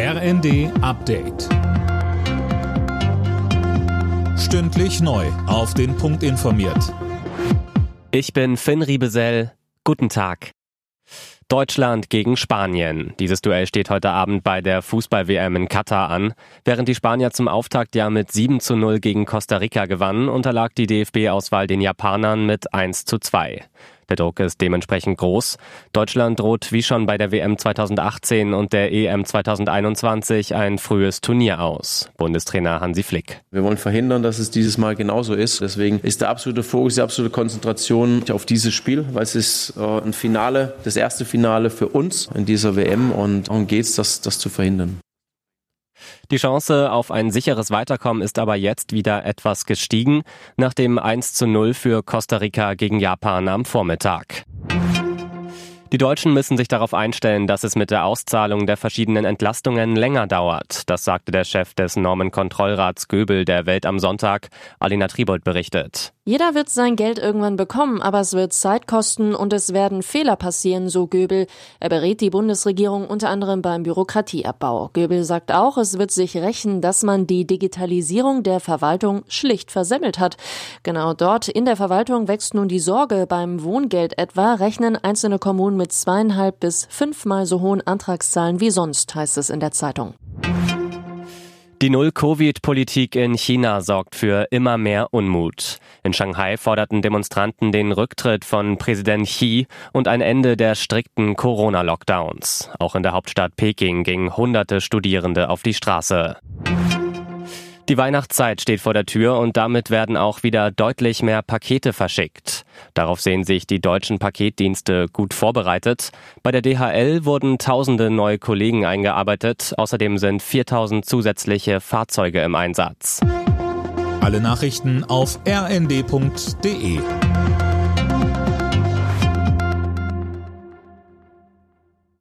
RND Update. Stündlich neu. Auf den Punkt informiert. Ich bin Finn Riebesell. Guten Tag. Deutschland gegen Spanien. Dieses Duell steht heute Abend bei der Fußball-WM in Katar an. Während die Spanier zum Auftakt ja mit 7 zu 0 gegen Costa Rica gewannen, unterlag die DFB-Auswahl den Japanern mit 1 zu 2. Der Druck ist dementsprechend groß. Deutschland droht wie schon bei der WM 2018 und der EM 2021 ein frühes Turnier aus. Bundestrainer Hansi Flick. Wir wollen verhindern, dass es dieses Mal genauso ist. Deswegen ist der absolute Fokus, die absolute Konzentration auf dieses Spiel, weil es ist äh, ein Finale, das erste Finale für uns in dieser WM und darum geht es, das, das zu verhindern. Die Chance auf ein sicheres Weiterkommen ist aber jetzt wieder etwas gestiegen, nach dem 1 zu 0 für Costa Rica gegen Japan am Vormittag. Die Deutschen müssen sich darauf einstellen, dass es mit der Auszahlung der verschiedenen Entlastungen länger dauert. Das sagte der Chef des Normenkontrollrats Göbel der Welt am Sonntag. Alina Tribold berichtet. Jeder wird sein Geld irgendwann bekommen, aber es wird Zeit kosten und es werden Fehler passieren, so Göbel. Er berät die Bundesregierung unter anderem beim Bürokratieabbau. Göbel sagt auch, es wird sich rächen, dass man die Digitalisierung der Verwaltung schlicht versemmelt hat. Genau dort in der Verwaltung wächst nun die Sorge. Beim Wohngeld etwa rechnen einzelne Kommunen mit zweieinhalb bis fünfmal so hohen Antragszahlen wie sonst, heißt es in der Zeitung. Die Null-Covid-Politik in China sorgt für immer mehr Unmut. In Shanghai forderten Demonstranten den Rücktritt von Präsident Xi und ein Ende der strikten Corona-Lockdowns. Auch in der Hauptstadt Peking gingen hunderte Studierende auf die Straße. Die Weihnachtszeit steht vor der Tür und damit werden auch wieder deutlich mehr Pakete verschickt. Darauf sehen sich die deutschen Paketdienste gut vorbereitet. Bei der DHL wurden tausende neue Kollegen eingearbeitet. Außerdem sind 4000 zusätzliche Fahrzeuge im Einsatz. Alle Nachrichten auf rnd.de